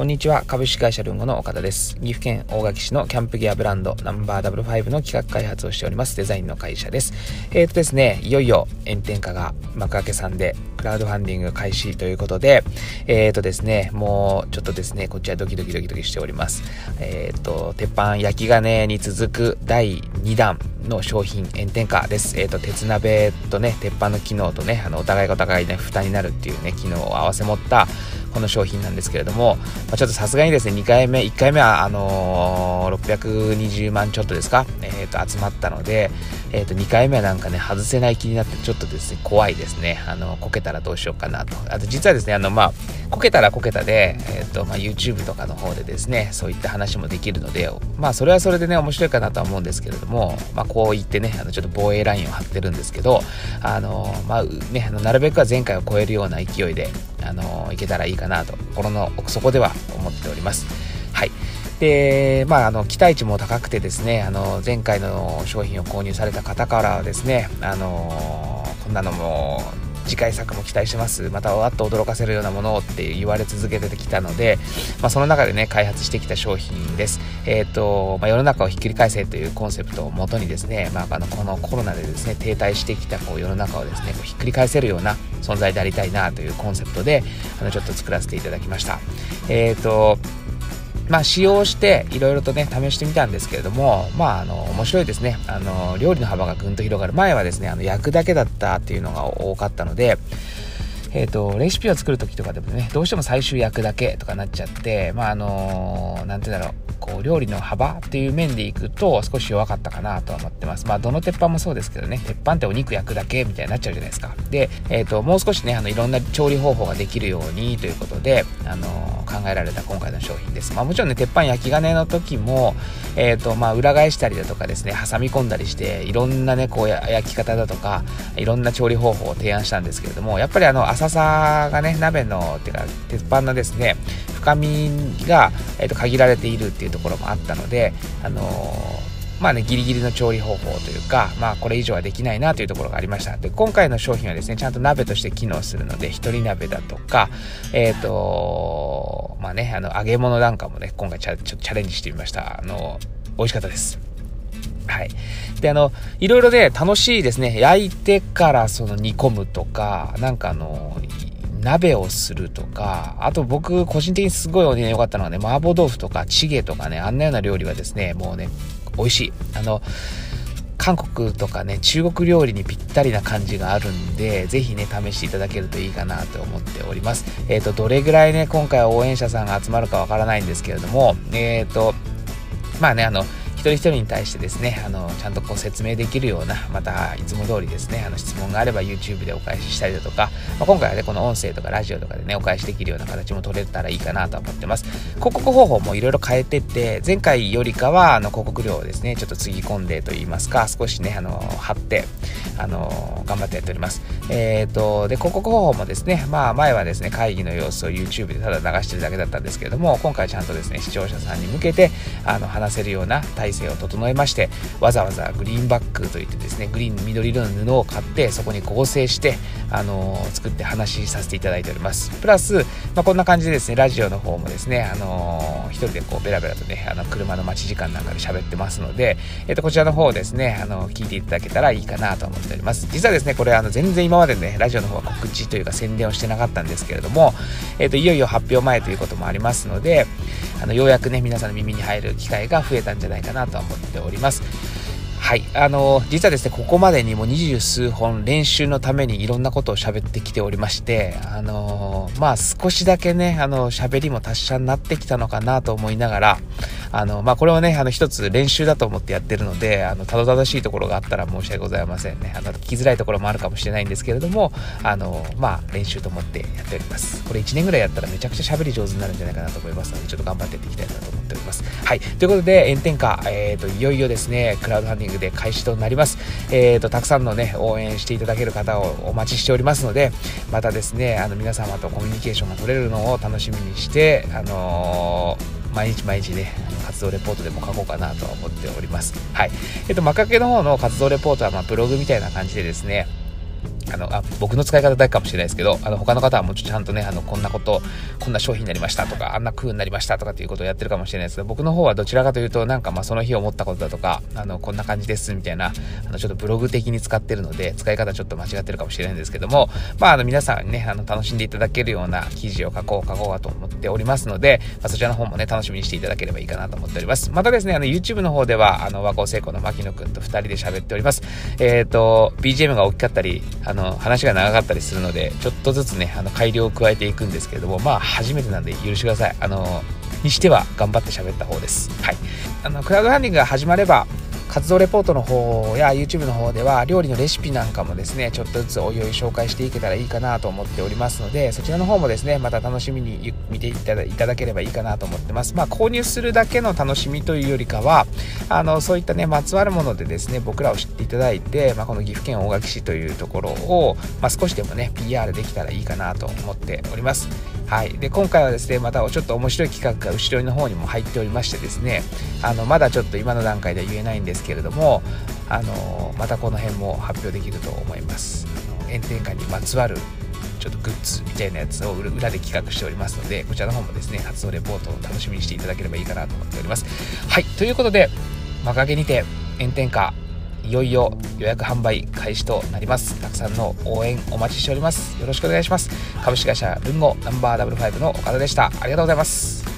こんにちは。株式会社ルンゴの岡田です。岐阜県大垣市のキャンプギアブランドナンバー5の企画開発をしておりますデザインの会社です。えっ、ー、とですね、いよいよ炎天下が幕開けさんでクラウドファンディング開始ということで、えっ、ー、とですね、もうちょっとですね、こっちはドキドキドキドキしております。えっ、ー、と、鉄板焼き金に続く第2弾の商品炎天下です。えっ、と、鉄鍋とね、鉄板の機能とね、あの、お互いがお互いね、蓋になるっていうね、機能を合わせ持ったこの商品なんですけれども、まあ、ちょっとさすがにですね、2回目、1回目は、あのー、620万ちょっとですか、えっ、ー、と、集まったので、えっ、ー、と、2回目はなんかね、外せない気になって、ちょっとですね、怖いですね。あの、こけたらどうしようかなと。あと、実はですね、あの、まあ、こけたらこけたで、えっ、と、まあ、YouTube とかの方でですね、そういった話もできるので、まあ、それはそれでね、面白いかなとは思うんですけれども、まあ、こう言ってね、あの、ちょっと防衛ラインを張ってるんですけど、あの、まあ、ね、あのなるべくは前回を超えるような勢いで、あのいけたらいいかなと心の奥底では思っております。はいでまあ、あの期待値も高くてですねあの前回の商品を購入された方からはですねあのこんなのも次回作も期待してます。またわっと驚かせるようなものって言われ続けてきたので、まあ、その中でね開発してきた商品です、えーとまあ、世の中をひっくり返せというコンセプトをもとにですね、まあ、あのこのコロナでですね停滞してきたこう世の中をですねこうひっくり返せるような存在でありたいなというコンセプトであのちょっと作らせていただきました。えっ、ー、とまあ、使用していろいろとね試してみたんですけれどもまああの面白いですね。あの料理の幅がぐんと広がる。前はですねあの焼くだけだったっていうのが多かったのでえっ、ー、と、レシピを作る時とかでもね、どうしても最終焼くだけとかなっちゃって、まあ、あのー、て言うんだろう、こう料理の幅っていう面でいくと少し弱かったかなとは思ってます。まあどの鉄板もそうですけどね鉄板ってお肉焼くだけみたいになっちゃうじゃないですか。で、えーと、もう少しねあのいろんな調理方法ができるようにということで、あの、考えられた今回の商品です。まあもちろんね鉄板焼き金の時も、えーとまあ、裏返したりだとかですね挟み込んだりしていろんなねこう焼き方だとかいろんな調理方法を提案したんですけれどもやっぱりあの浅さがね鍋のっていうか鉄板のですね深みが、えー、と限られているっていうところもあったので、あのーまあね、ギリギリの調理方法というか、まあこれ以上はできないなというところがありました。で、今回の商品はですね、ちゃんと鍋として機能するので、一人鍋だとか、えっ、ー、と、まあね、あの、揚げ物なんかもね、今回ちょっとチャレンジしてみました。あの、美味しかったです。はい。で、あの、いろいろね、楽しいですね。焼いてからその煮込むとか、なんかあの、鍋をするとか、あと僕個人的にすごいね、良かったのはね、麻婆豆腐とかチゲとかね、あんなような料理はですね、もうね、美味しい。あの、韓国とかね、中国料理にぴったりな感じがあるんで、ぜひね、試していただけるといいかなと思っております。えっ、ー、と、どれぐらいね、今回は応援者さんが集まるかわからないんですけれども、えっ、ー、と、まあね、あの、一人一人に対してですね、あの、ちゃんとこう説明できるような、また、いつも通りですね、あの、質問があれば YouTube でお返ししたりだとか、まあ、今回はね、この音声とかラジオとかでね、お返しできるような形も取れたらいいかなと思ってます。広告方法もいろいろ変えてって、前回よりかは、あの、広告量をですね、ちょっとつぎ込んでと言いますか、少しね、あの、貼って、あの、頑張ってやっております。えっ、ー、と、で、広告方法もですね、まあ、前はですね、会議の様子を YouTube でただ流してるだけだったんですけれども、今回ちゃんとですね、視聴者さんに向けて、あの、話せるような体制を整えましてわざわざグリーンバックといってですねグリーン緑色の布を買ってそこに合成してあのー、作って話しさせていただいております。プラス、まあ、こんな感じでですねラジオの方もですねあのー、一人でこうベラベラとねあの車の待ち時間なんかで喋ってますので、えー、とこちらの方をですねあの聞いていただけたらいいかなと思っております。実はですねこれあの全然今までねラジオの方は告知というか宣伝をしてなかったんですけれども、えー、といよいよ発表前ということもありますのであのようやくね皆さんの耳に入る機会が増えたんじゃないかなと思っております。はい。あの、実はですね、ここまでにも二十数本練習のためにいろんなことを喋ってきておりまして、あの、まあ少しだけね、あの、喋りも達者になってきたのかなと思いながら、あの、まあこれはね、あの一つ練習だと思ってやってるので、あの、たどたどしいところがあったら申し訳ございませんね。あの、聞きづらいところもあるかもしれないんですけれども、あの、まあ練習と思ってやっております。これ1年ぐらいやったらめちゃくちゃ喋り上手になるんじゃないかなと思いますので、ちょっと頑張ってやっていきたいなと思っております。はい。ということで、炎天下、えっ、ー、と、いよいよですね、クラウドファンディングで開始となります。えっ、ー、と、たくさんのね、応援していただける方をお待ちしておりますので、またですね、あの、皆様とコミュニケーションが取れるのを楽しみにして、あのー、毎日毎日ね、活動レポートでも書こうかなとは思っております。はい。えっ、と、マカケの方の活動レポートは、まあ、ブログみたいな感じでですね、あの、あ、僕の使い方だけかもしれないですけど、あの、他の方はもうちょっとちゃんとね、あの、こんなこと、こんな商品になりましたとか、あんな空になりましたとかっていうことをやってるかもしれないですけど、僕の方はどちらかというと、なんかまあその日思ったことだとか、あの、こんな感じですみたいな、あの、ちょっとブログ的に使ってるので、使い方ちょっと間違ってるかもしれないんですけども、まあ、あの、皆さんね、あの、楽しんでいただけるような記事を書こう、書こうかと思っておりますので、まあ、そちらの方もね、楽しみにしていただければいいかなと思っております。またですね、あの、YouTube の方では、あの、和光成功の牧野くんと2人で喋っております。えっ、ー、と、BGM が大きかったり、あの、話が長かったりするので、ちょっとずつね、あの、改良を加えていくんですけれども、まあ、初めてなんで許してください。あの、にしては頑張って喋った方です。はい。あの、クラウドファンディングが始まれば、活動レポートの方や YouTube の方では料理のレシピなんかもですねちょっとずつおいおい紹介していけたらいいかなと思っておりますのでそちらの方もですねまた楽しみに見ていただければいいかなと思ってます。まあ購入するだけの楽しみというよりかはあのそういったねまつわるものでですね僕らを知っていただいて、まあ、この岐阜県大垣市というところを、まあ、少しでもね PR できたらいいかなと思っております。はい、で今回はですねまたちょっと面白い企画が後ろの方にも入っておりましてですねあのまだちょっと今の段階では言えないんですけれどもあのまたこの辺も発表できると思います。炎天下にまつわるちょっとグッズみたいなやつを裏で企画しておりますのでこちらの方もですね活動レポートを楽しみにしていただければいいかなと思っております。はい。ということで幕開けにて炎天下いよいよ予約販売開始となります。たくさんの応援お待ちしております。よろしくお願いします。株式会社ルンゴナンバーダブルファイブの岡田でした。ありがとうございます。